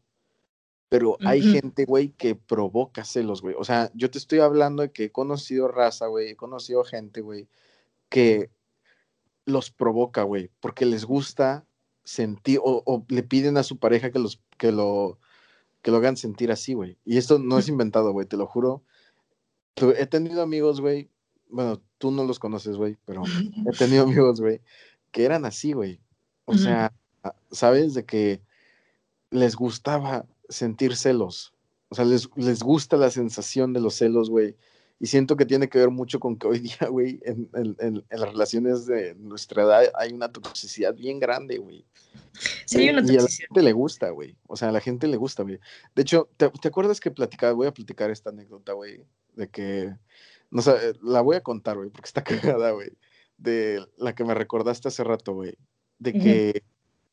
Pero hay gente, güey, que provoca celos, güey. O sea, yo te estoy hablando de que he conocido raza, güey, he conocido gente, güey, que los provoca, güey, porque les gusta sentir o, le piden a su pareja que, los, que, lo, que lo hagan sentir así, güey. Y esto no es inventado, güey, te lo juro. He tenido amigos, güey, bueno, tú no los conoces, güey, pero he tenido amigos, güey, que eran así, güey. O sea, ¿sabes? De que les gustaba sentir celos. O sea, les, les gusta la sensación de los celos, güey. Y siento que tiene que ver mucho con que hoy día, güey, en, en, las relaciones de nuestra edad hay una toxicidad bien grande, güey. Sí, hay una toxicidad. Y a la gente le gusta, güey. O sea, a la gente le gusta, güey. De hecho, ¿te, ¿te acuerdas que platicaba? Voy a platicar esta anécdota, güey, de que, no sé, la voy a contar, güey, porque está cagada, güey. De la que me recordaste hace rato, güey. De que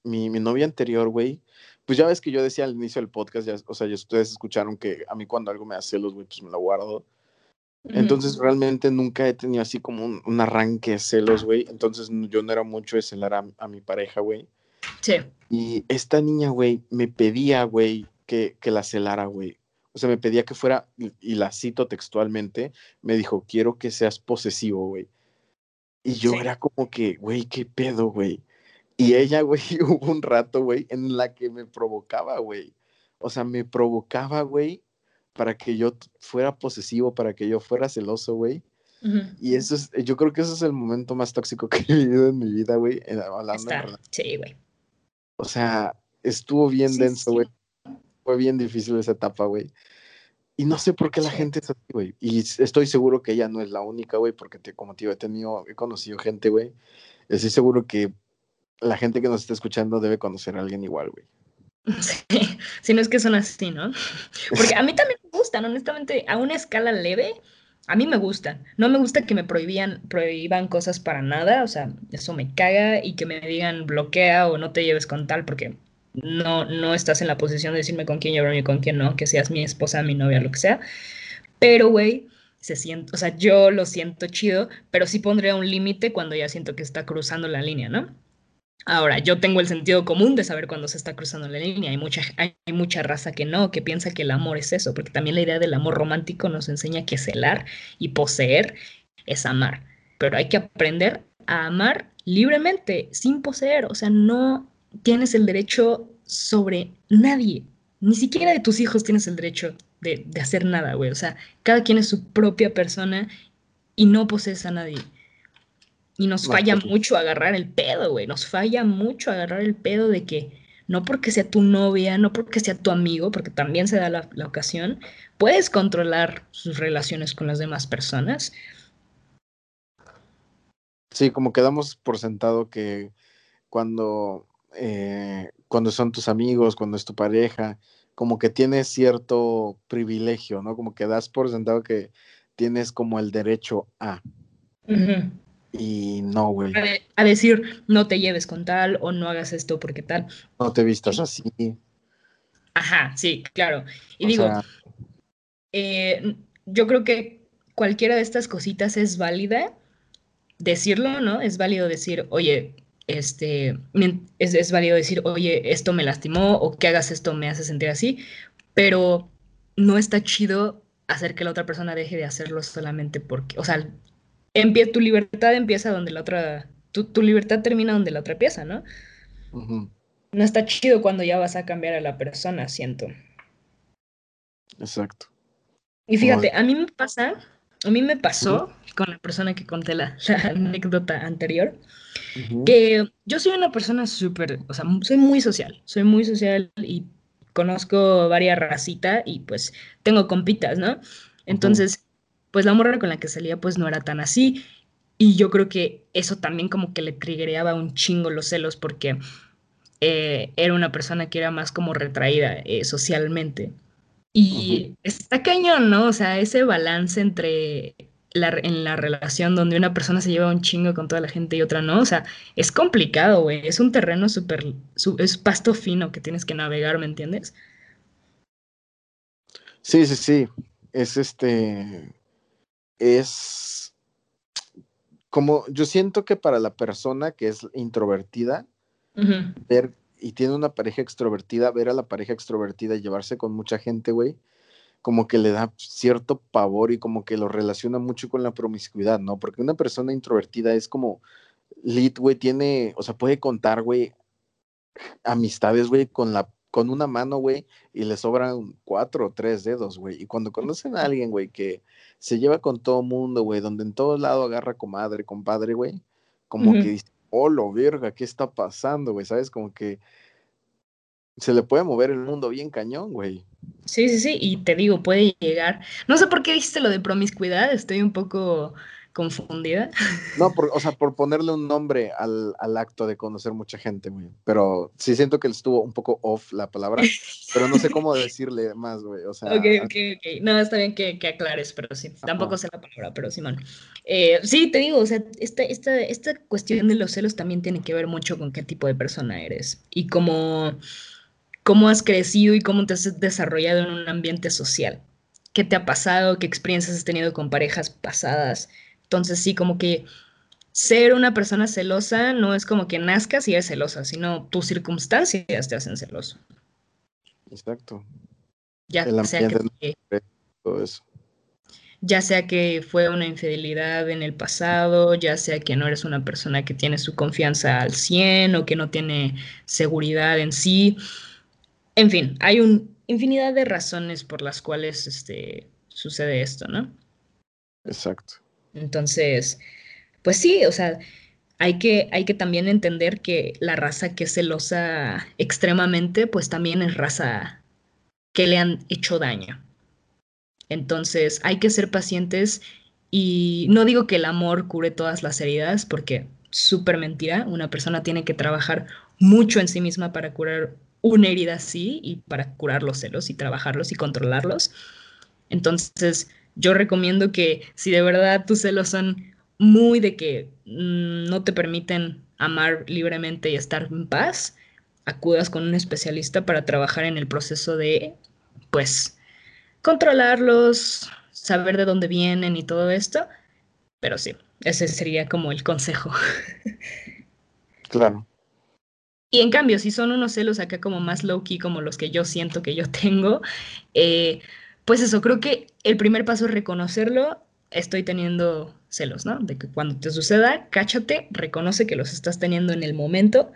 mi, mi novia anterior, güey, pues ya ves que yo decía al inicio del podcast, ya, o sea, ya ustedes escucharon que a mí cuando algo me hace celos, güey, pues me lo guardo. Entonces realmente nunca he tenido así como un, arranque de celos, güey. Entonces yo no era mucho de celar a, mi pareja, güey. Sí. Y esta niña, güey, me pedía, güey, que, que la celara, güey. O sea, me pedía que fuera, y, la cito textualmente, me dijo, quiero que seas posesivo, güey. Y yo era como que, güey, qué pedo, güey. Y ella, güey, hubo un rato, güey, en la que me provocaba, güey. O sea, me provocaba, güey, para que yo fuera posesivo, para que yo fuera celoso, güey. Y eso es, yo creo que ese es el momento más tóxico que he vivido en mi vida, güey. Hablando sí, güey. O sea, estuvo bien denso, güey. Fue bien difícil esa etapa, güey. Y no sé por qué la gente es así, güey. Y estoy seguro que ella no es la única, güey, porque te, como te he tenido, he conocido gente, güey. Estoy seguro que la gente que nos está escuchando debe conocer a alguien igual, güey. Sí, si no es que son así, ¿no? Porque a mí también honestamente, a una escala leve, a mí me gustan. No me gusta que me prohibían, prohíban cosas para nada, o sea, eso me caga y que me digan bloquea o no te lleves con tal, porque no, no estás en la posición de decirme con quién llevarme y con quién no, que seas mi esposa, mi novia, lo que sea. Pero, güey, se siente, o sea, yo lo siento chido, pero sí pondría un límite cuando ya siento que está cruzando la línea, ¿no? Ahora, yo tengo el sentido común de saber cuándo se está cruzando la línea. Hay mucha, hay mucha raza que no, que piensa que el amor es eso, porque también la idea del amor romántico nos enseña que celar y poseer es amar. Pero hay que aprender a amar libremente, sin poseer. O sea, no tienes el derecho sobre nadie. Ni siquiera de tus hijos tienes el derecho de, de hacer nada, güey. O sea, cada quien es su propia persona y no posees a nadie. Y nos falla mucho agarrar el pedo, güey. Nos falla mucho agarrar el pedo de que no porque sea tu novia, no porque sea tu amigo, porque también se da la, ocasión, puedes controlar sus relaciones con las demás personas. Sí, como quedamos por sentado que cuando, eh, cuando son tus amigos, cuando es tu pareja, como que tienes cierto privilegio, ¿no? Como que das por sentado que tienes como el derecho a. Y no, güey. A, decir, no te lleves con tal o no hagas esto porque tal. No te vistas así. Ajá, sí, claro. Y digo, eh, yo creo que cualquiera de estas cositas es válida decirlo, ¿no? Es válido decir, oye, este, es, es válido decir, oye, esto me lastimó o que hagas esto me hace sentir así, pero no está chido hacer que la otra persona deje de hacerlo solamente porque, o sea, tu libertad empieza donde la otra, tu, libertad termina donde la otra empieza, ¿no? No está chido cuando ya vas a cambiar a la persona, siento. Exacto. Y fíjate, a mí me pasa, a mí me pasó con la persona que conté la, anécdota anterior, que yo soy una persona súper, o sea, soy muy social, soy muy social y conozco varias racitas y pues tengo compitas, ¿no? Entonces, pues la morra con la que salía pues no era tan así. Y yo creo que eso también como que le triggereaba un chingo los celos porque eh, era una persona que era más como retraída eh, socialmente. Y está cañón, ¿no? O sea, ese balance entre la, en la relación donde una persona se lleva un chingo con toda la gente y otra no, o sea, es complicado, güey. Es un terreno súper, es pasto fino que tienes que navegar, ¿me entiendes? Sí, sí, sí. Es este es como yo siento que para la persona que es introvertida, ver y tiene una pareja extrovertida, ver a la pareja extrovertida y llevarse con mucha gente, güey, como que le da cierto pavor y como que lo relaciona mucho con la promiscuidad, ¿no? Porque una persona introvertida es como, lit, güey, tiene, o sea, puede contar, güey, amistades, güey, con la con una mano, güey, y le sobran cuatro o tres dedos, güey. Y cuando conocen a alguien, güey, que se lleva con todo mundo, güey, donde en todo lado agarra comadre, compadre, güey, como que dice, oh, lo verga, ¿qué está pasando, güey? ¿Sabes? Como que se le puede mover el mundo bien cañón, güey. Sí, sí, sí, y te digo, puede llegar. No sé por qué dijiste lo de promiscuidad, estoy un poco confundida. No, por, o sea, por ponerle un nombre al, al, acto de conocer mucha gente, güey. Pero sí siento que estuvo un poco off la palabra, pero no sé cómo decirle más, güey. O sea, ok, ok, ok. No, está bien que, que aclares, pero sí, tampoco sé la palabra, pero Simón. Eh, sí, te digo, o sea, esta, esta, esta cuestión de los celos también tiene que ver mucho con qué tipo de persona eres y cómo, cómo has crecido y cómo te has desarrollado en un ambiente social. ¿Qué te ha pasado? ¿Qué experiencias has tenido con parejas pasadas? Entonces sí, como que ser una persona celosa no es como que nazcas y eres celosa, sino tus circunstancias te hacen celoso. Exacto. Ya sea que, todo eso. Ya sea que fue una infidelidad en el pasado, ya sea que no eres una persona que tiene su confianza al 100 o que no tiene seguridad en sí. En fin, hay una infinidad de razones por las cuales este, sucede esto, ¿no? Exacto. Entonces, pues sí, o sea, hay que, hay que también entender que la raza que es celosa extremadamente, pues también es raza que le han hecho daño. Entonces, hay que ser pacientes y no digo que el amor cure todas las heridas, porque súper mentira, una persona tiene que trabajar mucho en sí misma para curar una herida así y para curar los celos y trabajarlos y controlarlos. Entonces, yo recomiendo que si de verdad tus celos son muy de que mm, no te permiten amar libremente y estar en paz, acudas con un especialista para trabajar en el proceso de, pues, controlarlos, saber de dónde vienen y todo esto. Pero sí, ese sería como el consejo. Claro. Y en cambio, si son unos celos acá como más low key, como los que yo siento que yo tengo, eh, pues eso, creo que el primer paso es reconocerlo. Estoy teniendo celos, ¿no? De que cuando te suceda, cáchate, reconoce que los estás teniendo en el momento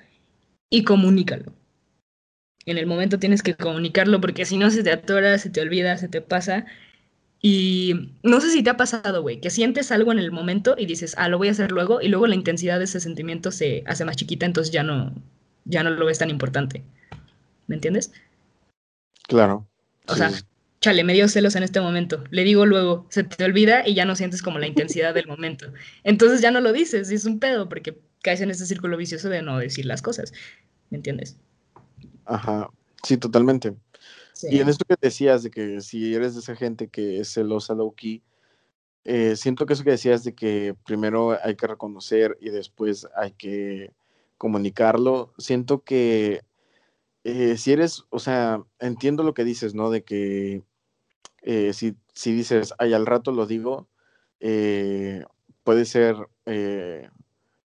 y comunícalo. En el momento tienes que comunicarlo porque si no se te atora, se te olvida, se te pasa. Y no sé si te ha pasado, güey, que sientes algo en el momento y dices, ah, lo voy a hacer luego, y luego la intensidad de ese sentimiento se hace más chiquita, entonces ya no, ya no lo ves tan importante. ¿Me entiendes? Claro. O sea, chale, me dio celos en este momento. Le digo luego, se te olvida y ya no sientes como la intensidad del momento. Entonces ya no lo dices y es un pedo porque caes en ese círculo vicioso de no decir las cosas. ¿Me entiendes? Ajá, sí, totalmente. Y en esto que decías de que si eres de esa gente que es celosa low key, eh, siento que eso que decías de que primero hay que reconocer y después hay que comunicarlo, siento que eh, si eres, o sea, entiendo lo que dices, ¿no? De que eh, si, si, dices, ay, al rato lo digo, eh, puede ser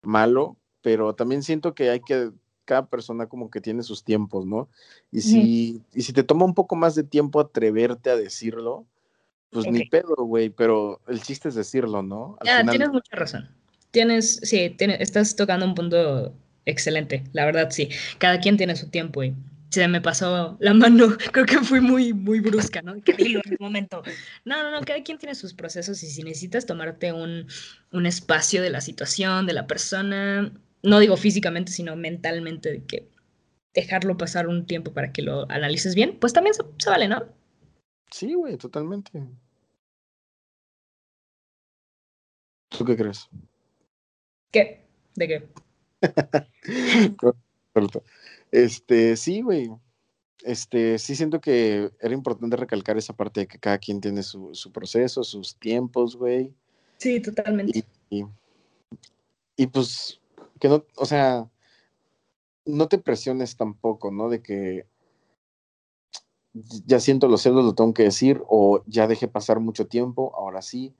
malo, pero también siento que hay que, cada persona como que tiene sus tiempos, ¿no? Y si, y si te toma un poco más de tiempo atreverte a decirlo, pues ni pedo, güey, pero el chiste es decirlo, ¿no? ya, tienes mucha razón. Tienes, sí, estás tocando un punto excelente, la verdad sí. Cada quien tiene su tiempo y se me pasó la mano, creo que fui muy, muy brusca, ¿no? Que digo en el momento. No, no, no, cada quien tiene sus procesos y si necesitas tomarte un, un espacio de la situación, de la persona, no digo físicamente, sino mentalmente, de que dejarlo pasar un tiempo para que lo analices bien, pues también se, se vale, ¿no? Sí, güey, totalmente. ¿Tú qué crees? ¿Qué? ¿De qué? este, sí, güey. Este, sí siento que era importante recalcar esa parte de que cada quien tiene su, proceso, sus tiempos, güey. Sí, totalmente. Y, pues, que no, o sea, no te presiones tampoco, ¿no? De que ya siento los celos, lo tengo que decir, o ya dejé pasar mucho tiempo, ahora sí.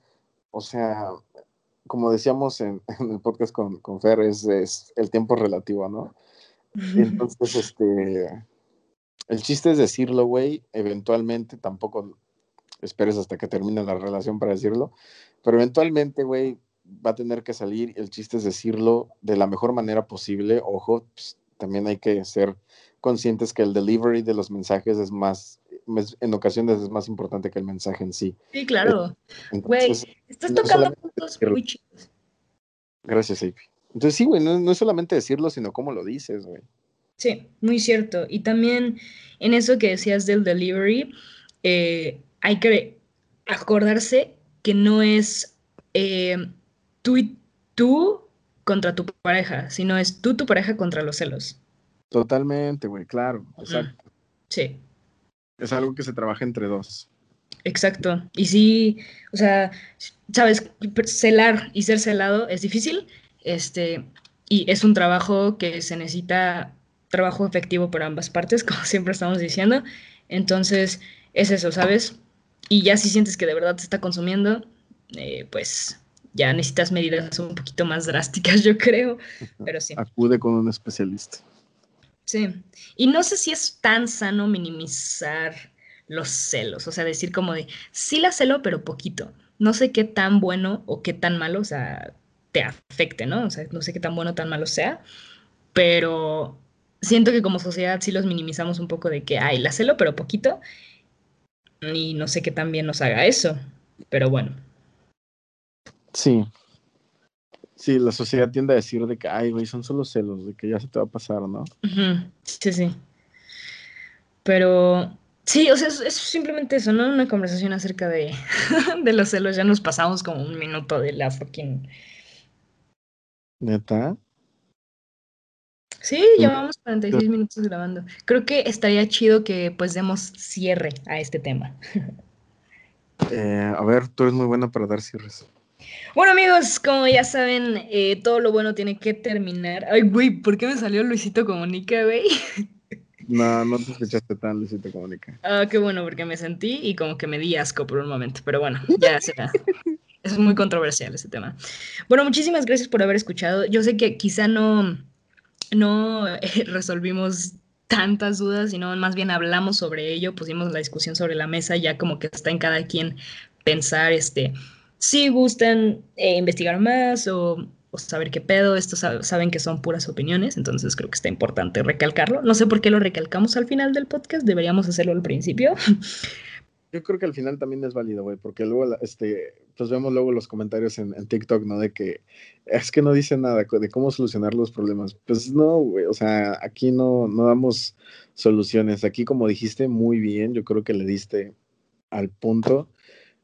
O sea, como decíamos en, el podcast con, con Fer, es, el tiempo relativo, ¿no? Entonces, este, el chiste es decirlo, güey, eventualmente, tampoco esperes hasta que termine la relación para decirlo, pero eventualmente, güey, va a tener que salir, el chiste es decirlo de la mejor manera posible, ojo, pues, también hay que ser conscientes que el delivery de los mensajes es más, en ocasiones es más importante que el mensaje en sí. Sí, claro. Güey, estás tocando puntos muy chidos. Gracias, AP. Entonces sí, güey, no, es solamente decirlo, sino cómo lo dices, güey. Sí, muy cierto. Y también en eso que decías del delivery, eh, hay que acordarse que no es eh, tú y tú contra tu pareja, sino es tú, tu pareja contra los celos. Totalmente, güey, claro, exacto. Sí. Es algo que se trabaja entre dos. Exacto. Y sí, o sea, sabes, celar y ser celado es difícil, este, y es un trabajo que se necesita trabajo efectivo por ambas partes, como siempre estamos diciendo. Entonces, es eso, ¿sabes? Y ya si sientes que de verdad te está consumiendo, eh, pues ya necesitas medidas un poquito más drásticas, yo creo, pero sí. Acude con un especialista. Sí, y no sé si es tan sano minimizar los celos, o sea, decir como de, sí la celo, pero poquito. No sé qué tan bueno o qué tan malo, o sea, te afecte, ¿no? O sea, no sé qué tan bueno o tan malo sea, pero siento que como sociedad sí los minimizamos un poco de que, ay, la celo, pero poquito, y no sé qué tan bien nos haga eso, pero bueno. Sí. Sí, la sociedad tiende a decir de que, ay, güey, son solo celos, de que ya se te va a pasar, ¿no? Sí, sí. Pero sí, o sea, es, simplemente eso, ¿no? Una conversación acerca de, de los celos. Ya nos pasamos como un minuto de la fucking. ¿Neta? Sí, llevamos 46 minutos grabando. Creo que estaría chido que pues demos cierre a este tema. Eh, a ver, tú eres muy buena para dar cierres. Bueno, amigos, como ya saben, eh, todo lo bueno tiene que terminar. Ay, güey, ¿por qué me salió Luisito Comunica, güey? No, no te escuchaste tan Luisito Comunica. Ah, qué bueno, porque me sentí y como que me di asco por un momento, pero bueno, ya será. es muy controversial ese tema. Bueno, muchísimas gracias por haber escuchado. Yo sé que quizá no, no eh, resolvimos tantas dudas, sino más bien hablamos sobre ello, pusimos la discusión sobre la mesa, ya como que está en cada quien pensar, este, si gustan eh, investigar más o, saber qué pedo, estos saben que son puras opiniones, entonces creo que está importante recalcarlo. No sé por qué lo recalcamos al final del podcast, deberíamos hacerlo al principio. Yo creo que al final también es válido, güey, porque luego, este, pues vemos luego los comentarios en, en, TikTok, ¿no? De que es que no dice nada de cómo solucionar los problemas. Pues no, güey, o sea, aquí no, no damos soluciones. Aquí, como dijiste muy bien, yo creo que le diste al punto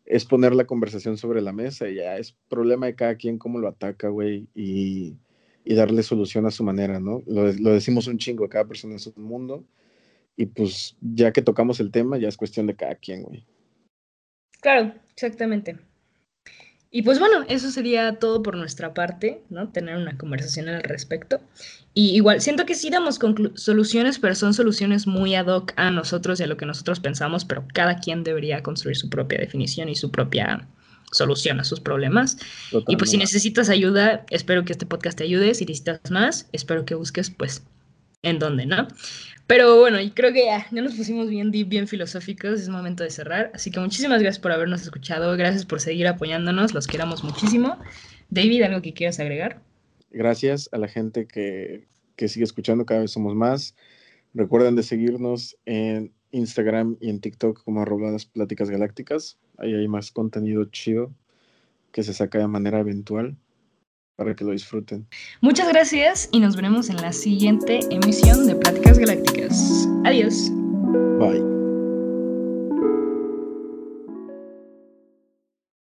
es poner la conversación sobre la mesa y ya es problema de cada quien cómo lo ataca, güey, y, darle solución a su manera, ¿no? Lo, decimos un chingo, cada persona es un mundo, y pues ya que tocamos el tema, ya es cuestión de cada quien, güey. Claro, exactamente. Y pues bueno, eso sería todo por nuestra parte, ¿no? Tener una conversación al respecto. Y igual, siento que sí damos soluciones, pero son soluciones muy ad hoc a nosotros y a lo que nosotros pensamos, pero cada quien debería construir su propia definición y su propia solución a sus problemas. Y pues si necesitas ayuda, espero que este podcast te ayude. Si necesitas más, espero que busques, pues, en dónde, ¿no? Pero bueno, y creo que ya, ya nos pusimos bien bien filosóficos, es momento de cerrar. Así que muchísimas gracias por habernos escuchado, gracias por seguir apoyándonos, los queramos muchísimo. David, ¿algo que quieras agregar? Gracias a la gente que, que sigue escuchando, cada vez somos más. Recuerden de seguirnos en Instagram y en TikTok como arroba pláticas galácticas. Ahí hay más contenido chido que se saca de manera eventual para que lo disfruten. Muchas gracias y nos veremos en la siguiente emisión de Pláticas Galácticas. Adiós.